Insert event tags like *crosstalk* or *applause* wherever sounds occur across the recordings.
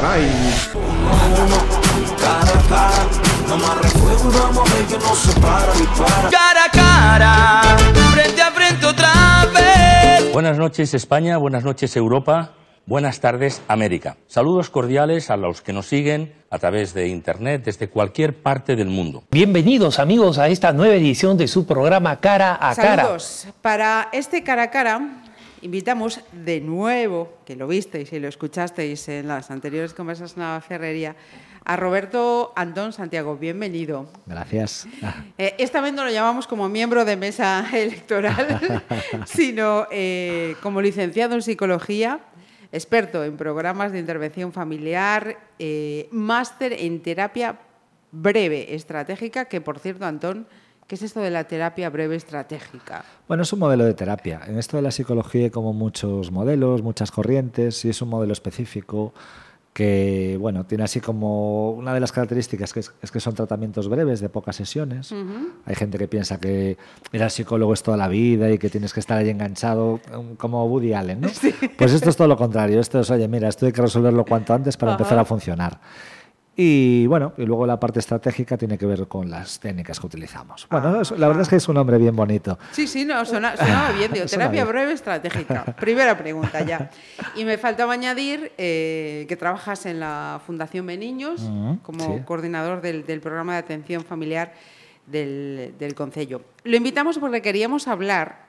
caray. Cara a cara, frente a frente otra vez. Buenas noches España, buenas noches Europa, buenas tardes América. Saludos cordiales a los que nos siguen a través de Internet desde cualquier parte del mundo. Bienvenidos amigos a esta nueva edición de su programa Cara a Cara. Saludos. Para este cara a cara invitamos de nuevo, que lo visteis y lo escuchasteis en las anteriores conversaciones en la ferrería, a Roberto Antón Santiago. Bienvenido. Gracias. Eh, esta vez no lo llamamos como miembro de mesa *laughs* electoral, *laughs* sino eh, como licenciado en psicología, experto en programas de intervención familiar, eh, máster en terapia breve estratégica, que por cierto, Antón, ¿qué es esto de la terapia breve estratégica? Bueno, es un modelo de terapia. En esto de la psicología hay como muchos modelos, muchas corrientes, y es un modelo específico que, bueno, tiene así como una de las características que es, es que son tratamientos breves de pocas sesiones. Hay gente que piensa que al psicólogo es toda la vida y que tienes que estar ahí enganchado, um, como Woody Allen, ¿no? *laughs* Pues esto es todo lo contrario. Esto es, oye, mira, esto hay que resolverlo cuanto antes para empezar a funcionar. Y bueno, y luego la parte estratégica tiene que ver con las técnicas que utilizamos. Bueno, es- la verdad es que es un nombre bien bonito. Sí, sí, no, suena- sonaba bien, digo, *laughs* Suena terapia bien. breve estratégica. *laughs* Primera pregunta ya. Y me faltaba añadir eh, que trabajas en la Fundación Beniños Ujú, como sí. coordinador del, del programa de atención familiar del, del Concello. Lo invitamos porque queríamos hablar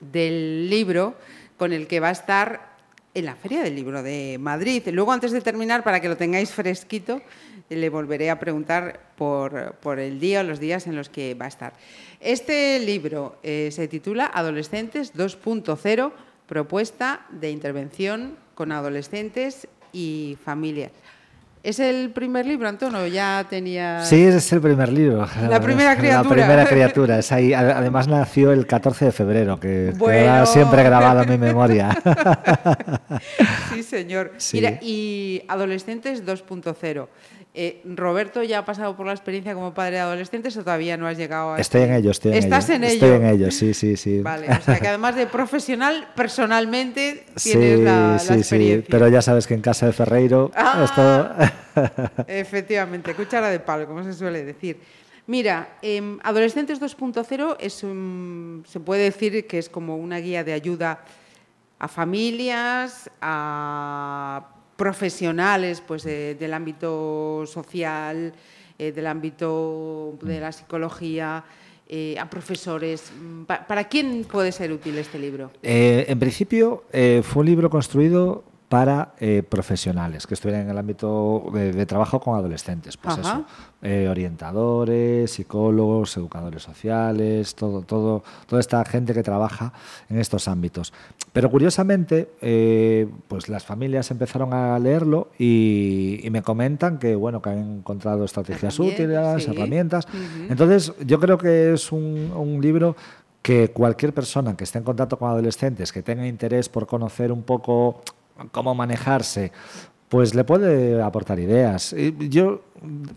del libro con el que va a estar en la Feria del Libro de Madrid. Luego, antes de terminar, para que lo tengáis fresquito, le volveré a preguntar por, por el día o los días en los que va a estar. Este libro eh, se titula Adolescentes 2.0, propuesta de intervención con adolescentes y familias. ¿Es el primer libro, Antonio? Ya tenía... Sí, es el primer libro. La primera *laughs* criatura. La primera criatura. Es ahí. Ade- Además nació el 14 de febrero, que Bueno. queda siempre grabado en mi memoria. *laughs* Sí, señor. *laughs* Sí. Mira, y adolescentes 2.0. Eh, Roberto ya ha pasado por la experiencia como padre de adolescentes o todavía no has llegado a Estoy en ello, estoy en ¿Estás ello. en Estoy ello? en ello, sí, sí, sí. Vale, o sea que además de profesional, personalmente *laughs* Sí, tienes la, la sí, sí, experiencia. pero ya sabes que en casa de Ferreiro Ah. esto... *laughs* Efectivamente, cuchara de palo, como se suele decir. Mira, em, Adolescentes 2.0 es un- se puede decir que es como una guía de ayuda a familias, a profesionales pues, de- del ámbito social, eh, del ámbito de la psicología, eh, a profesores. Mm, pa- ¿Para quién puede ser útil este libro? Eh, en principio fue un libro construido para eh, profesionales que estuvieran en el ámbito de, de trabajo con adolescentes. Pues Ajá. eso, eh, orientadores, psicólogos, educadores sociales, todo, todo, toda esta gente que trabaja en estos ámbitos. Pero curiosamente, eh, pues las familias empezaron a leerlo y, y me comentan que bueno que han encontrado estrategias útiles, sí. herramientas. Entonces, yo creo que es un, un libro que cualquier persona que esté en contacto con adolescentes, que tenga interés por conocer un poco cómo manejarse, pues le puede aportar ideas. Yo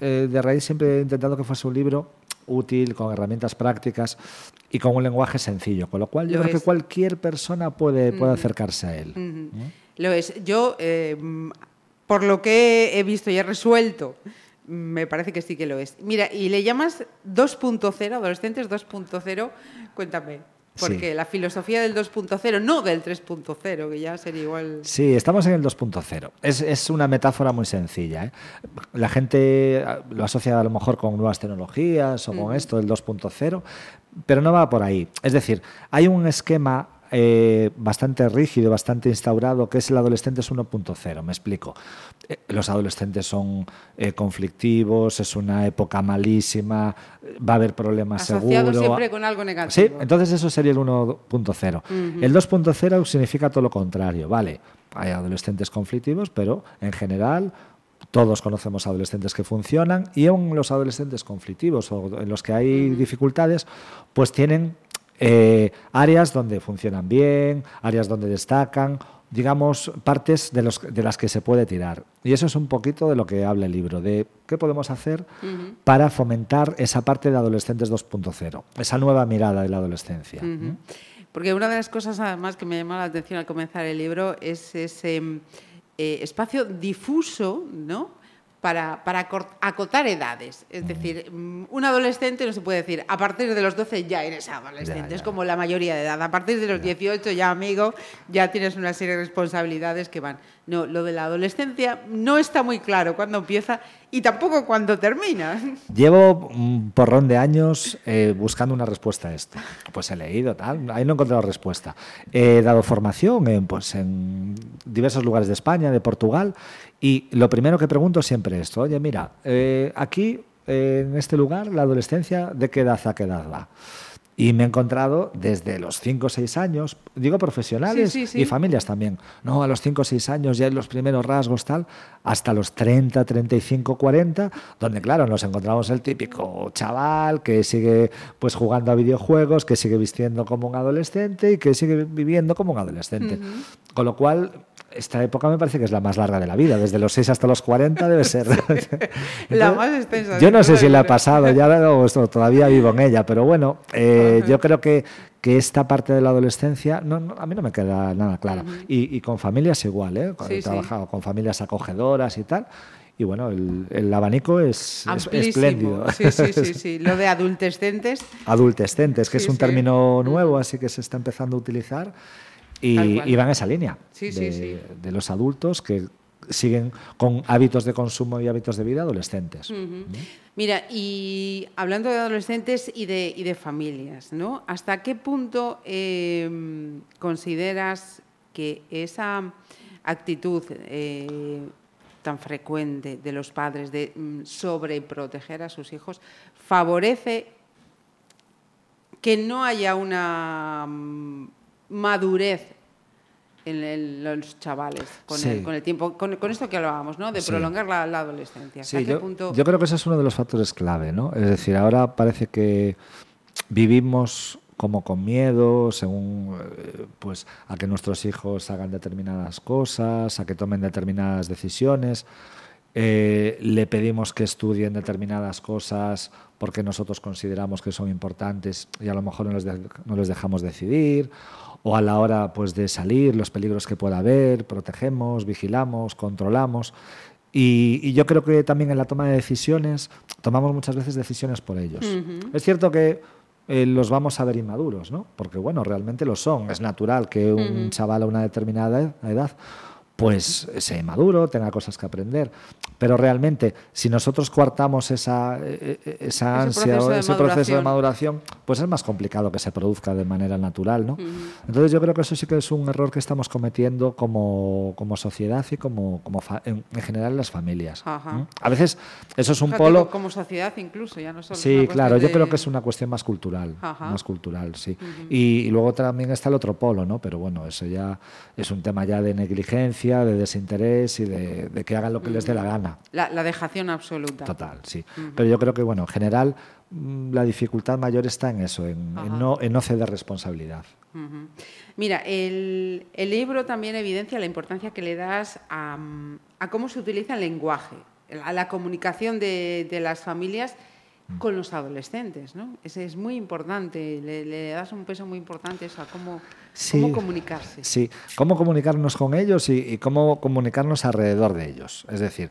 eh, de raíz siempre he intentado que fuese un libro útil, con herramientas prácticas y con un lenguaje sencillo, con lo cual yo Lo creo es. que cualquier persona puede, puede acercarse a él. Lo es. Yo, eh, mm, por lo que he visto y he resuelto, me parece que sí que lo es. Mira, y le llamas 2.0, adolescentes 2.0, cuéntame. Porque Sí. la filosofía del 2.0, no del 3.0, que ya sería igual. Sí, estamos en el 2.0. Es, es una metáfora muy sencilla. ¿eh? La gente ah, lo asocia a lo mejor con nuevas tecnologías o con esto del 2.0, pero no va por ahí. Es decir, hay un esquema eh, bastante rígido, bastante instaurado, que es el adolescente es 1.0. Me explico. Eh, Los adolescentes son eh, conflictivos, es una época malísima, va a haber problemas Asociado seguro. siempre con algo negativo. Sí, entonces eso sería el 1.0. El 2.0 significa todo lo contrario, vale. Hay adolescentes conflictivos, pero en general todos conocemos adolescentes que funcionan y aún los adolescentes conflictivos o en los que hay dificultades, pues tienen eh, áreas donde funcionan bien, áreas donde destacan, digamos, partes de, los, de las que se puede tirar. Y eso es un poquito de lo que habla el libro, de qué podemos hacer para fomentar esa parte de adolescentes 2.0, esa nueva mirada de la adolescencia. Porque una de las cosas además que me llamó la atención al comenzar el libro es ese, eh, espacio difuso, ¿no? Para, para acotar edades. Es decir, mm, un adolescente no se puede decir, a partir de los 12 ya eres adolescente, Ya, es ya. como la mayoría de edad. A partir de los 18 ya, amigo, ya tienes una serie de responsabilidades que van. No, lo de la adolescencia no está muy claro cuándo empieza y tampoco cuándo termina. *laughs* Llevo un porrón de años eh, buscando una respuesta a esto. Pues he leído, tal, ahí no he encontrado respuesta. He dado formación en, pues, en diversos lugares de España, de Portugal, y lo primero que pregunto siempre es esto, oye, mira, eh, aquí, eh, en este lugar, la adolescencia, ¿de qué edad a qué edad va? Y me he encontrado desde los 5 o 6 años, digo profesionales Sí, sí, sí. y familias también. No, a los 5 o 6 años ya hay los primeros rasgos tal, hasta los 30, 35, 40, donde claro, nos encontramos el típico chaval que sigue pues jugando a videojuegos, que sigue vistiendo como un adolescente y que sigue viviendo como un adolescente. Con lo cual, esta época me parece que es la más larga de la vida, desde los 6 hasta los 40 debe ser. *laughs* *laughs* Entonces, más extensa, Yo no sé si la creo. pasado ya *laughs* o todavía vivo en ella, pero bueno, eh, yo creo que, que esta parte de la adolescencia no, no, a mí no me queda nada clara. y, y con familias igual, ¿eh? Sí, he sí. trabajado con familias acogedoras y tal. Y bueno, el, el abanico es, es espléndido. Sí, sí, sí, sí. Lo de adultescentes. Adultescentes, que Sí, es un sí. término nuevo, así que se está empezando a utilizar. Y, y va en esa línea Sí, de, sí. de los adultos que siguen con hábitos de consumo y hábitos de vida adolescentes. Mira, y hablando de adolescentes y de, y de familias, ¿no? ¿Hasta qué punto eh, consideras que esa actitud eh, tan frecuente de los padres de mm, sobreproteger a sus hijos favorece que no haya una mm, madurez en el- los chavales con, Sí. el, con el tiempo, con, con esto que hablábamos, ¿no? De Sí. prolongar la, la adolescencia. ¿Hasta Sí, qué yo, punto? yo creo que ese es uno de los factores clave, ¿no? Es decir, ahora parece que vivimos como con miedo, según eh, pues a que nuestros hijos hagan determinadas cosas, a que tomen determinadas decisiones. Eh, le pedimos que estudien determinadas cosas porque nosotros consideramos que son importantes y a lo mejor no les, de- no les dejamos decidir o a la hora pues de salir los peligros que pueda haber protegemos vigilamos controlamos y, y yo creo que también en la toma de decisiones tomamos muchas veces decisiones por ellos es cierto que eh, los vamos a ver inmaduros, ¿no? Porque, bueno, realmente lo son. Es natural que un chaval a una determinada ed- edad pues sea inmaduro, tenga cosas que aprender. Pero realmente, si nosotros coartamos esa, eh, eh, esa ansia o ese proceso de maduración. pues es más complicado que se produzca de manera natural, ¿no? Entonces yo creo que eso sí que es un error que estamos cometiendo como, como sociedad y como, como en, en general las familias. ¿no? A veces eso es un polo... Como sociedad incluso, ya no solo. Sí, claro, yo de- creo que es una cuestión más cultural, Ajá. más cultural, sí. y, y luego también está el otro polo, ¿no? Pero bueno, eso ya es un tema ya de negligencia, de desinterés y de, de que hagan lo que les dé la gana. La, la dejación absoluta. Total, sí. Pero yo creo que, bueno, en general mm, la dificultad mayor está en eso, en, en no, en no ceder responsabilidad. Mira, el, el libro también evidencia la importancia que le das a, mm, a cómo se utiliza el lenguaje, a la comunicación de, de las familias Mm. Con los adolescentes, ¿no? Ese es muy importante, le, le das un peso muy importante eso, a cómo, Sí. cómo comunicarse. Sí, cómo comunicarnos con ellos y, y cómo comunicarnos alrededor de ellos. Es decir,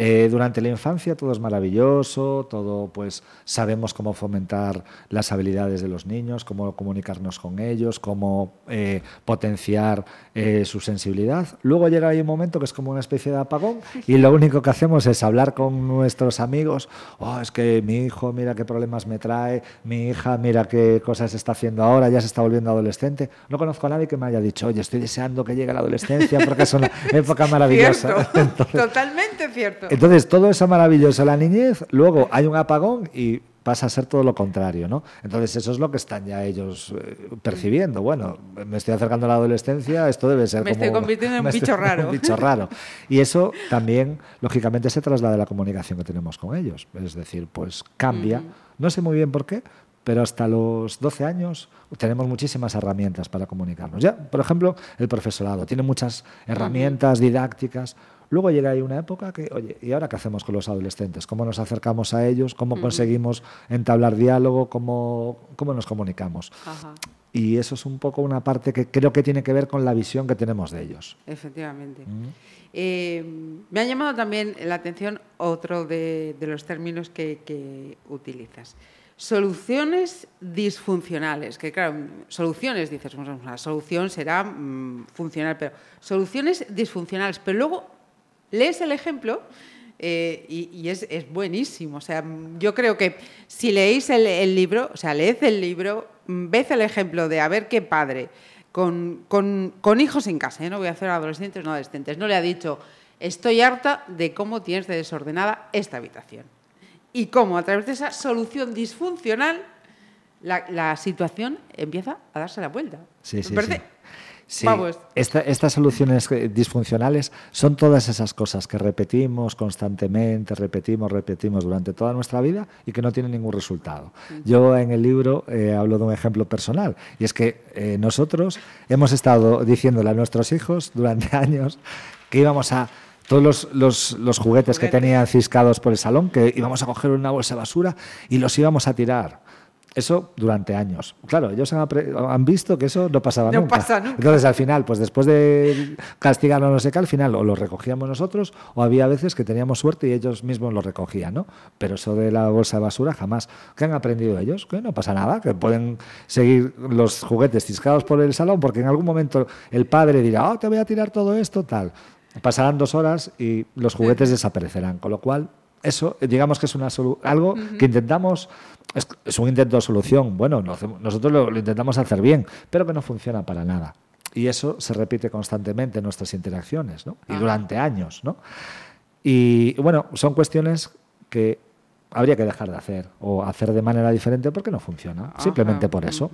eh, durante la infancia todo es maravilloso, todo pues sabemos cómo fomentar las habilidades de los niños, cómo comunicarnos con ellos, cómo eh, potenciar eh, su sensibilidad. Luego llega ahí un momento que es como una especie de apagón y lo único que hacemos es hablar con nuestros amigos, oh, es que mi hijo mira qué problemas me trae, mi hija mira qué cosas está haciendo ahora, ya se está volviendo adolescente. No conozco a nadie que me haya dicho, oye, estoy deseando que llegue la adolescencia porque es una *laughs* época maravillosa. Cierto, *laughs* totalmente cierto. Entonces, todo eso maravilloso, la niñez, luego hay un apagón y pasa a ser todo lo contrario, ¿no? Entonces, eso es lo que están ya ellos eh, percibiendo. Bueno, me estoy acercando a la adolescencia, esto debe ser Me como... estoy convirtiendo en un *laughs* me estoy- bicho raro. un bicho raro. Y eso también, lógicamente, se traslada a la comunicación que tenemos con ellos. Es decir, pues cambia. No sé muy bien por qué, pero hasta los 12 años tenemos muchísimas herramientas para comunicarnos. Ya, por ejemplo, el profesorado tiene muchas herramientas didácticas. Luego llega ahí una época que, oye, ¿y ahora qué hacemos con los adolescentes? ¿Cómo nos acercamos a ellos? ¿Cómo conseguimos entablar diálogo? ¿Cómo, cómo nos comunicamos? Ajá. Y eso es un poco una parte que creo que tiene que ver con la visión que tenemos de ellos. Efectivamente. Eh, me ha llamado también la atención otro de, de los términos que, que utilizas. Soluciones disfuncionales, que claro, soluciones, dices, una solución será mm, funcional, pero soluciones disfuncionales, pero luego lees el ejemplo eh, y, es, buenísimo. O sea, yo creo que si leéis el, libro, o sea, leed el libro, mm, ved el ejemplo de a ver qué padre con, con- con hijos en casa, ¿eh? no voy a hacer adolescentes, no adolescentes, no le ha dicho, estoy harta de cómo tienes de desordenada esta habitación. Y cómo a través de esa solución disfuncional la, la situación empieza a darse la vuelta. Sí, sí, sí. Sí, Vamos. esta- estas soluciones disfuncionales son todas esas cosas que repetimos constantemente, repetimos, repetimos durante toda nuestra vida y que no tienen ningún resultado. Yo en el libro eh, hablo de un ejemplo personal y es que eh, nosotros hemos estado diciéndole a nuestros hijos durante *laughs* años que íbamos a todos los, los- los juguetes que tenían ciscados por el salón, que íbamos a coger una bolsa de basura y los íbamos a tirar. Eso durante años. Claro, ellos han, han visto que eso no pasaba No nunca. pasa nunca. Entonces, al final, pues después de castigarnos no sé qué, al final o lo recogíamos nosotros o había veces que teníamos suerte y ellos mismos lo recogían, ¿no? Pero eso de la bolsa de basura jamás. ¿Qué han aprendido ellos? Que no pasa nada, que pueden seguir los juguetes ciscados por el salón porque en algún momento el padre dirá, oh, te voy a tirar todo esto, tal. Pasarán dos horas y los juguetes desaparecerán. Con lo cual, eso, digamos que es una algo que intentamos, es, es un intento de solución. Bueno, nosotros lo, lo intentamos hacer bien, pero que no funciona para nada. Y eso se repite constantemente en nuestras interacciones, ¿no? Y Ah. durante años, ¿no? Y bueno, son cuestiones que habría que dejar de hacer o hacer de manera diferente porque no funciona. Simplemente por eso.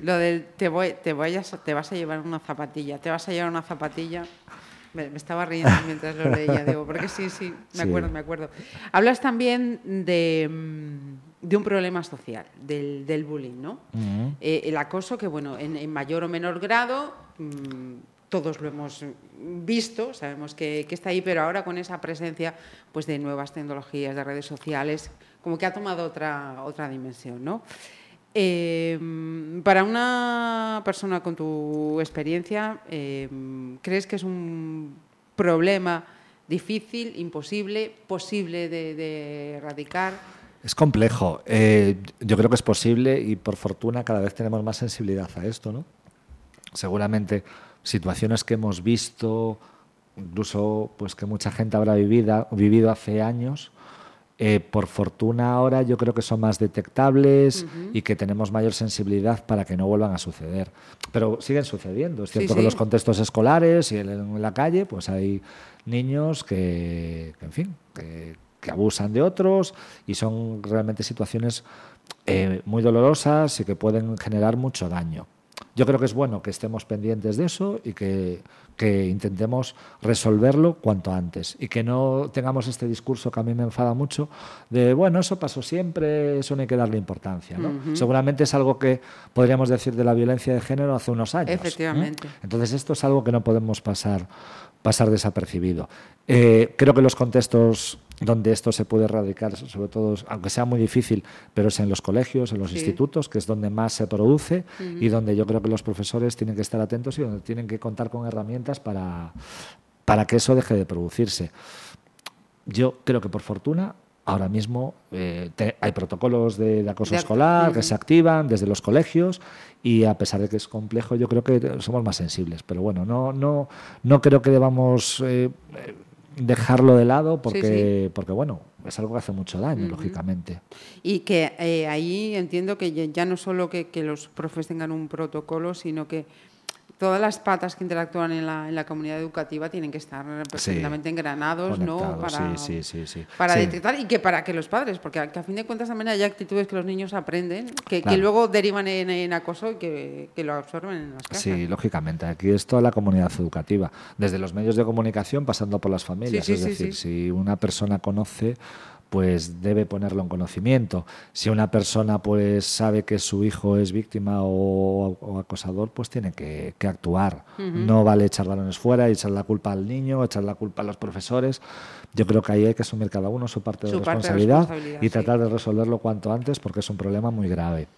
Lo del te, voy, te, vayas, te vas a llevar una zapatilla, te vas a llevar una zapatilla. Me, me estaba riendo mientras lo leía, digo, porque sí, sí, me Sí. acuerdo, me acuerdo. Hablas también de, mm, de un problema social, del, del bullying, ¿no? Eh, el acoso, que bueno, en, en mayor o menor grado, mm, todos lo hemos visto, sabemos que, que está ahí, pero ahora con esa presencia pues, de nuevas tecnologías, de redes sociales, como que ha tomado otra, otra dimensión, ¿no? Eh, para una persona con tu experiencia, eh, ¿crees que es un problema difícil, imposible, posible de, de erradicar? Es complejo. Eh, yo creo que es posible y por fortuna cada vez tenemos más sensibilidad a esto, ¿no? Seguramente situaciones que hemos visto, incluso pues que mucha gente habrá vivido, vivido hace años, eh, por fortuna ahora yo creo que son más detectables y que tenemos mayor sensibilidad para que no vuelvan a suceder. Pero siguen sucediendo. Es cierto sí. que en los contextos escolares y en, en la calle pues hay niños que, que, en fin, que, que abusan de otros y son realmente situaciones eh, muy dolorosas y que pueden generar mucho daño. Yo creo que es bueno que estemos pendientes de eso y que, que intentemos resolverlo cuanto antes y que no tengamos este discurso que a mí me enfada mucho de, bueno, eso pasó siempre, eso no hay que darle importancia. ¿no? Seguramente es algo que podríamos decir de la violencia de género hace unos años. ¿eh? Efectivamente. Entonces esto es algo que no podemos pasar, pasar desapercibido. Eh, creo que los contextos donde esto se puede erradicar, sobre todo, aunque sea muy difícil, pero es en los colegios, en los Sí. institutos, que es donde más se produce y donde yo creo que los profesores tienen que estar atentos y donde tienen que contar con herramientas para, para que eso deje de producirse. Yo creo que por fortuna ahora mismo eh, te- hay protocolos de, de acoso De escolar que se activan desde los colegios y a pesar de que es complejo yo creo que somos más sensibles. Pero bueno, no, no, no creo que debamos eh, dejarlo de lado porque, porque bueno, es algo que hace mucho daño, lógicamente. Y que eh, ahí entiendo que ya- ya no solo que, que los profes tengan un protocolo, sino que todas las patas que interactúan en la, en la comunidad educativa tienen que estar perfectamente engranados, ¿no? Para, sí, sí, para detectar y que para que los padres, porque a, que a fin de cuentas también hay actitudes que los niños aprenden, que, que luego derivan en, en acoso y que, que lo absorben en las casas. Sí, lógicamente. Aquí es toda la comunidad educativa, desde los medios de comunicación pasando por las familias. es decir, si una persona conoce, pues debe ponerlo en conocimiento. Si una persona pues sabe que su hijo es víctima o, o acosador, pues tiene que, que actuar. No vale echar balones fuera y echar la culpa al niño, echar la culpa a los profesores. Yo creo que ahí hay que asumir cada uno su parte de, responsabilidad, y sí. tratar de resolverlo cuanto antes porque es un problema muy grave.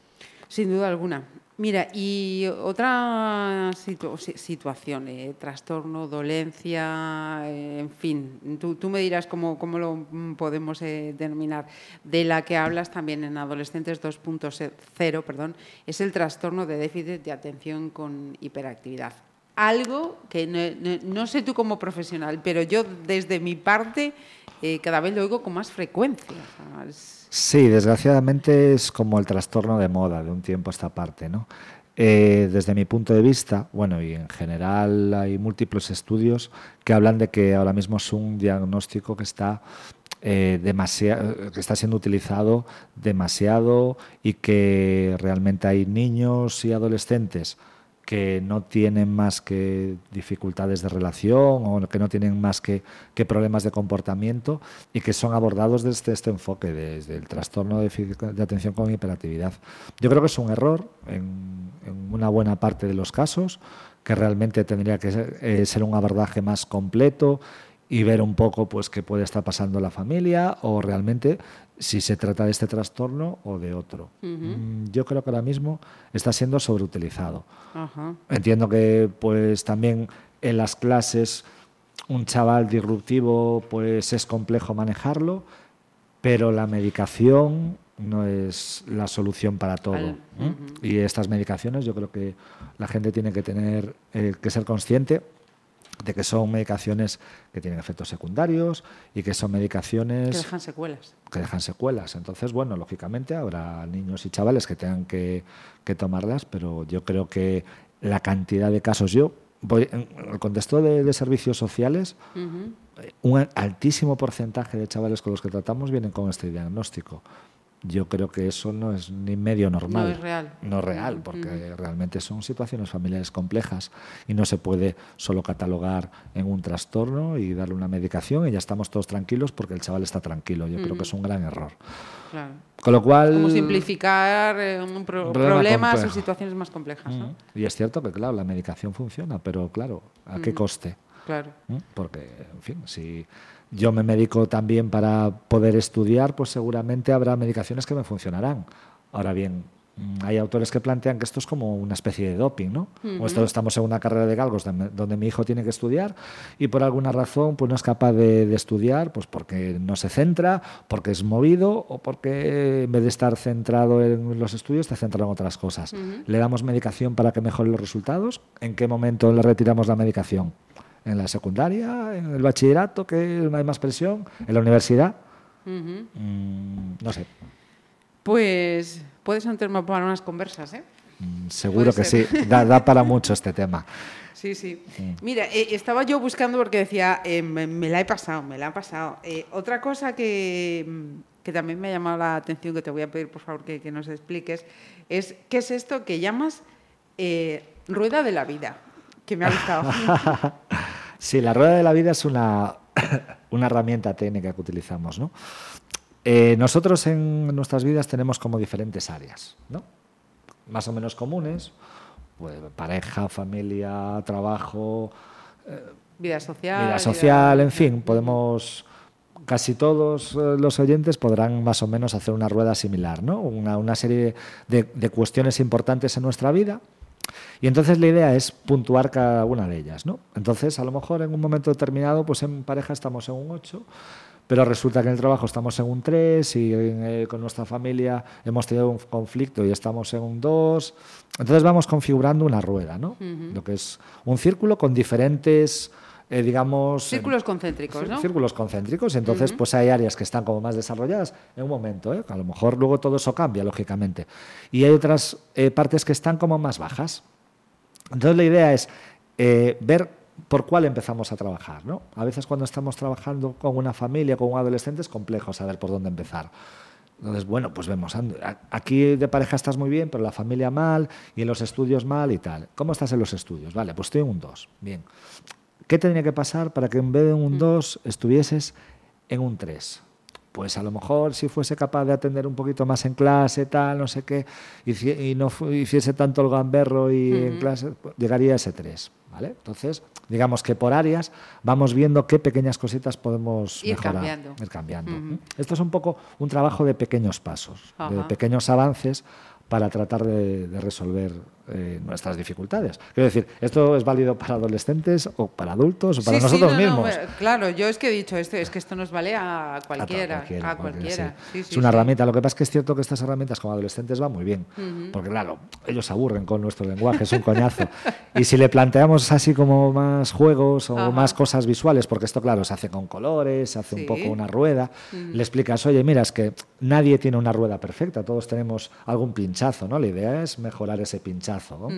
Sin duda alguna. Mira, y otra situ- si- situación, eh, trastorno, dolencia, eh, en fin, tú, me dirás cómo, lo podemos eh, denominar. De la que hablas también en Adolescentes 2.0, perdón, es el trastorno de déficit de atención con hiperactividad. Algo que no- no sé tú como profesional, pero yo desde mi parte eh, cada vez lo oigo con más frecuencia. Sí, desgraciadamente es como el trastorno de moda de un tiempo a esta parte, ¿no? Eh, desde mi punto de vista, bueno, y en general hay múltiples estudios que hablan de que ahora mismo es un diagnóstico que está eh, demasiado, que está siendo utilizado demasiado y que realmente hay niños y adolescentes que no tienen más que dificultades de relación o que no tienen más que, problemas de comportamiento y que son abordados desde este enfoque, desde el trastorno de, de atención con hiperactividad. Yo creo que es un error en, una buena parte de los casos, que realmente tendría que ser, eh, ser un abordaje más completo y ver un poco pues qué puede estar pasando en la familia o realmente si se trata de este trastorno o de otro. Mm, Yo creo que ahora mismo está siendo sobreutilizado. Entiendo que pues también en las clases un chaval disruptivo pues es complejo manejarlo, pero la medicación no es la solución para todo. Al- ¿eh? Y estas medicaciones yo creo que la gente tiene que tener eh, que ser consciente de que son medicaciones que tienen efectos secundarios y que son Que medicaciones dejan secuelas. que dejan secuelas. Entonces, bueno, lógicamente habrá niños y chavales que tengan que, que tomarlas, pero yo creo que la cantidad de casos, yo, voy, en el contexto de, de servicios sociales, un altísimo porcentaje de chavales con los que tratamos vienen con este diagnóstico. Yo creo que eso no es ni medio normal. No es real. No es real, porque realmente son situaciones familiares complejas y no se puede solo catalogar en un trastorno y darle una medicación y ya estamos todos tranquilos porque el chaval está tranquilo. Yo creo que es un gran error. Claro. Con lo cual... Como simplificar eh, un pro- Un problema problemas o situaciones más complejas, ¿no? Mm. Y es cierto que, claro, la medicación funciona, pero claro, ¿a qué coste? Claro. ¿Mm? Porque, en fin, si yo me medico también para poder estudiar, pues seguramente habrá medicaciones que me funcionarán. Ahora bien, mm, hay autores que plantean que esto es como una especie de doping, ¿no? O esto estamos en una carrera de galgos donde, mi hijo tiene que estudiar y por alguna razón pues no es capaz de, de estudiar, pues porque no se centra, porque es movido o porque en vez de estar centrado en los estudios está centrado en otras cosas. Le damos medicación para que mejore los resultados. ¿En qué momento le retiramos la medicación? ¿En la secundaria? ¿En el bachillerato? que hay más presión? ¿En la universidad? Mm, no sé. Pues puede ser un tema para unas conversas, ¿eh? Mm, Seguro que ser. sí. Da, da para mucho este tema. *laughs* Sí, sí. Mira, eh, estaba yo buscando porque decía, eh, me, me la he pasado, me la he pasado. Eh, otra cosa que, mm, que también me ha llamado la atención, que te voy a pedir por favor que, que nos expliques, es qué es esto que llamas rueda de la vida, que me ha gustado. *laughs* Sí, la rueda de la vida es una, *coughs* una herramienta técnica que utilizamos, ¿no? Eh, nosotros en nuestras vidas tenemos como diferentes áreas, ¿no? Más o menos comunes, pues, pareja, familia, trabajo, vida social. vida social, en fin, podemos casi todos eh, los oyentes podrán más o menos hacer una rueda similar, ¿no? Una, una serie de, de cuestiones importantes en nuestra vida. Y entonces la idea es puntuar cada una de ellas, ¿no? Entonces, a lo mejor en un momento determinado, pues en pareja estamos en un 8, pero resulta que en el trabajo estamos en un 3 y eh, con nuestra familia hemos tenido un conflicto y estamos en un 2. Entonces vamos configurando una rueda, ¿no? Lo que es un círculo con diferentes, eh, digamos... Círculos concéntricos, ¿no? Círculos concéntricos. Entonces, pues hay áreas que están como más desarrolladas en un momento. ¿eh? A lo mejor luego todo eso cambia, lógicamente. Y hay otras eh, partes que están como más bajas. Entonces, la idea es eh, ver por cuál empezamos a trabajar. ¿no? A veces cuando estamos trabajando con una familia, con un adolescente, es complejo saber por dónde empezar. Entonces, bueno, pues vemos, aquí de pareja estás muy bien, pero la familia mal y en los estudios mal y tal. ¿Cómo estás en los estudios? Vale, pues estoy en un 2. Bien. ¿Qué tendría que pasar para que en vez de un 2 estuvieses en un 3? Pues a lo mejor si fuese capaz de atender un poquito más en clase, tal, no sé qué, y, no hiciese tanto el gamberro y en clase, pues, llegaría a ese 3. ¿vale? Entonces, digamos que por áreas vamos viendo qué pequeñas cositas podemos Ir mejorar. cambiando. Ir cambiando. Esto es un poco un trabajo de pequeños pasos, de pequeños avances para tratar de, de resolver eh, nuestras dificultades. Quiero decir, esto es válido para adolescentes o para adultos o para Sí, sí, nosotros no, no, mismos. bueno, claro, yo es que he dicho esto, es que esto nos vale a cualquiera, a cualquiera. sí. Sí, es sí, una sí. herramienta. Lo que pasa es que es cierto que estas herramientas como adolescentes van muy bien. Porque claro, ellos se aburren con nuestro lenguaje, es un coñazo. y si le planteamos así como más juegos o más cosas visuales, porque esto claro, se hace con colores, se hace Sí. un poco una rueda, le explicas, oye, mira, es que nadie tiene una rueda perfecta, todos tenemos algún pinchazo, ¿no? La idea es mejorar ese pinchazo. ¿No?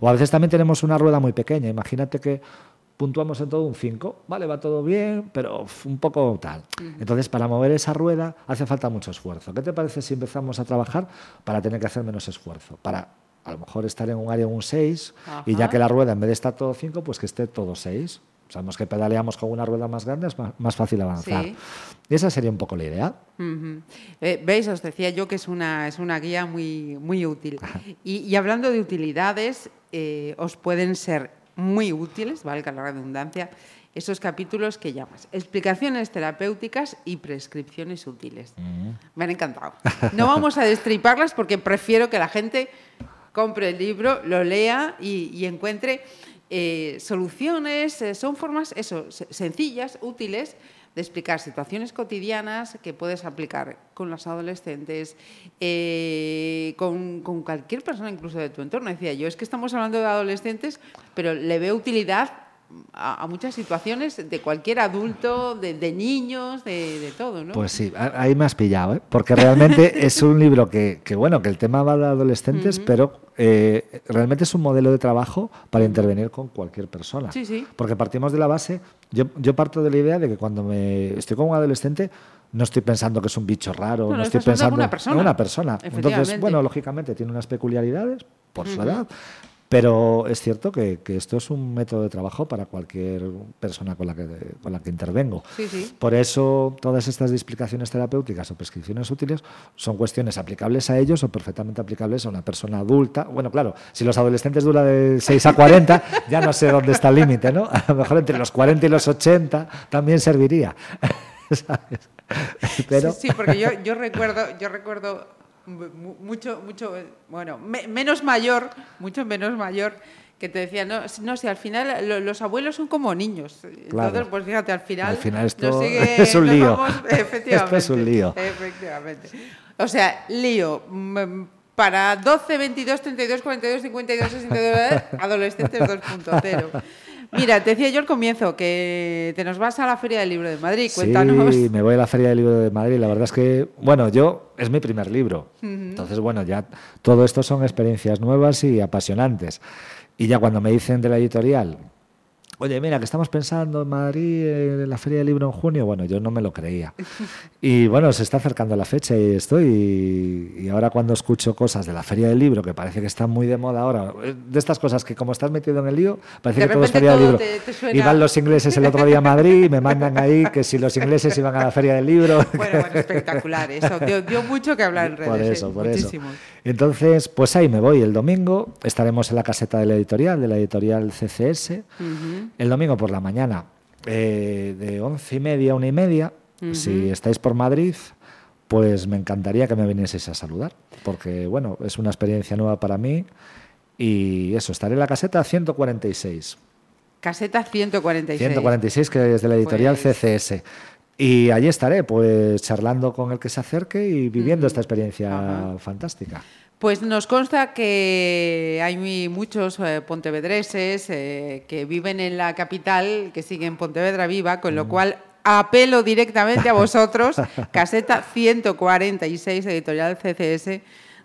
O a veces también tenemos una rueda muy pequeña, imagínate que puntuamos en todo un 5, vale, va todo bien, pero un poco tal. Entonces, para mover esa rueda hace falta mucho esfuerzo. ¿Qué te parece si empezamos a trabajar para tener que hacer menos esfuerzo? Para a lo mejor estar en un área un 6 y ya que la rueda en vez de estar todo 5, pues que esté todo 6. Sabemos que pedaleamos con una rueda más grande, es más, más fácil avanzar. Sí. Y esa sería un poco la idea. Eh, ¿Veis? Os decía yo que es una, es una guía muy, muy útil. Y, y hablando de utilidades, eh, os pueden ser muy útiles, valga la redundancia, esos capítulos que llamas explicaciones terapéuticas y prescripciones útiles. Me han encantado. No vamos a destriparlas porque prefiero que la gente compre el libro, lo lea y, y encuentre eh, soluciones. eh, son formas, eso, se- sencillas, útiles de explicar situaciones cotidianas que puedes aplicar con los adolescentes, eh, con, con cualquier persona incluso de tu entorno. Decía yo, es que estamos hablando de adolescentes, pero le veo utilidad a, a muchas situaciones de cualquier adulto, de, de niños, de, de todo, ¿no? Pues sí, ahí me has pillado, ¿eh? porque realmente *laughs* es un libro que, que, bueno, que el tema va de adolescentes, pero eh, realmente es un modelo de trabajo para intervenir con cualquier persona. Sí, sí. Porque partimos de la base, yo, yo parto de la idea de que cuando me estoy con un adolescente no estoy pensando que es un bicho raro, No, no, estoy pensando en una persona. en una persona. Entonces, bueno, lógicamente tiene unas peculiaridades por su edad, pero es cierto que, que esto es un método de trabajo para cualquier persona con la que, con la que intervengo. Sí, sí. Por eso todas estas explicaciones terapéuticas o prescripciones útiles son cuestiones aplicables a ellos o perfectamente aplicables a una persona adulta. Bueno, claro, si los adolescentes duran de 6 a 40, *laughs* ya no sé dónde está el límite, ¿no? A lo mejor entre los 40 y los 80 también serviría. *laughs* ¿sabes? Pero Sí, sí, porque yo, yo recuerdo, yo recuerdo mucho, mucho, eh, bueno, me- menos mayor, mucho menos mayor, que te decía, no, no, si al final lo- los abuelos son como niños. Entonces, Claro. pues fíjate, al final. Al final esto sigue- *laughs* es un lío. vamos- efectivamente. *laughs* Esto es un lío. Efectivamente. O sea, lío. mm, Para 12, 22, 32, 42, 52, 62, eh, adolescentes 2.0. Mira, te decía yo al comienzo que te nos vas a la Feria del Libro de Madrid. Cuéntanos. Sí, me voy a la Feria del Libro de Madrid. La verdad es que, bueno, yo es mi primer libro. Entonces, bueno, ya todo esto son experiencias nuevas y apasionantes. Y ya cuando me dicen de la editorial, oye, mira, que estamos pensando en Madrid, en la Feria del Libro en junio, bueno, yo no me lo creía. *laughs* Y bueno, se está acercando la fecha y estoy. Y, ahora cuando escucho cosas de la Feria del Libro, que parece que están muy de moda ahora, eh, de estas cosas que como estás metido en el lío, parece De que todo es Feria del Libro. te- Y van los ingleses el otro día a Madrid y me mandan ahí que si los ingleses iban a la Feria del Libro. Bueno, bueno, espectacular. Eso dio, dio mucho que hablar en redes. por ¿eh? eso, por eso. Entonces, pues ahí me voy. El domingo estaremos en la caseta de la editorial, de la editorial CCS. El domingo por la mañana, eh, de once y media a una y media. Si estáis por Madrid, pues me encantaría que me vinieseis a saludar, porque bueno, es una experiencia nueva para mí. Y eso, estaré en la caseta 146. Caseta 146. 146, que es de la editorial Pues- CCS. Y allí estaré, pues charlando con el que se acerque y viviendo esta experiencia fantástica. Pues nos consta que hay muchos eh, pontevedreses eh, que viven en la capital, que siguen Pontevedra viva, con Mm. lo cual apelo directamente a *laughs* vosotros. Caseta 146, editorial CCS.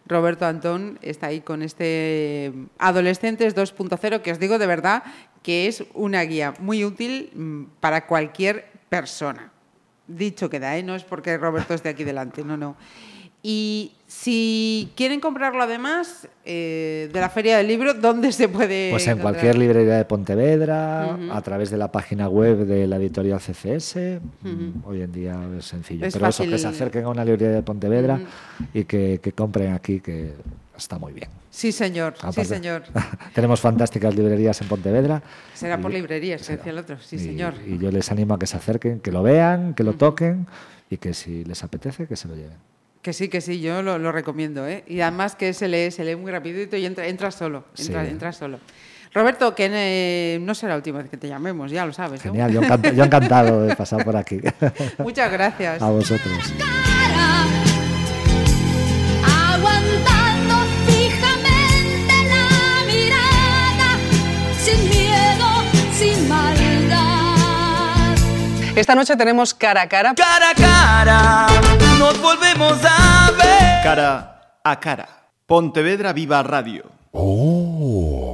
Roberto Antón está ahí con este Adolescentes 2.0, que os digo de verdad que es una guía muy útil mm, para cualquier persona. Dicho queda, ¿eh? no es porque Roberto esté aquí delante, no, no. Y si quieren comprarlo además eh, de la Feria del Libro, ¿dónde se puede Pues en encontrar? cualquier librería de Pontevedra, a través de la página web de la editorial CCS. Hoy en día es sencillo. Es Pero eso, que se acerquen a una librería de Pontevedra y que, que compren aquí, que está muy bien. Sí, señor, sí, señor. *laughs* Tenemos fantásticas librerías en Pontevedra. Será por librerías, que decía el otro. Sí, y- señor. Y yo les animo a que se acerquen, que lo vean, que lo toquen y que si les apetece, que se lo lleven. Que sí, que sí, yo lo, lo recomiendo, ¿eh? Y además que se lee, se lee muy rapidito y entra, entras solo, entra, Sí. solo. Roberto, que eh, no será la última vez que te llamemos, ya lo sabes. ¿no? Genial, yo, encant- yo encantado de pasar por aquí. *laughs* Muchas gracias. A vosotros. Esta noche tenemos cara a cara. Cara a cara, nos volvemos a ver. Cara a cara. Pontevedra Viva Radio. Oh.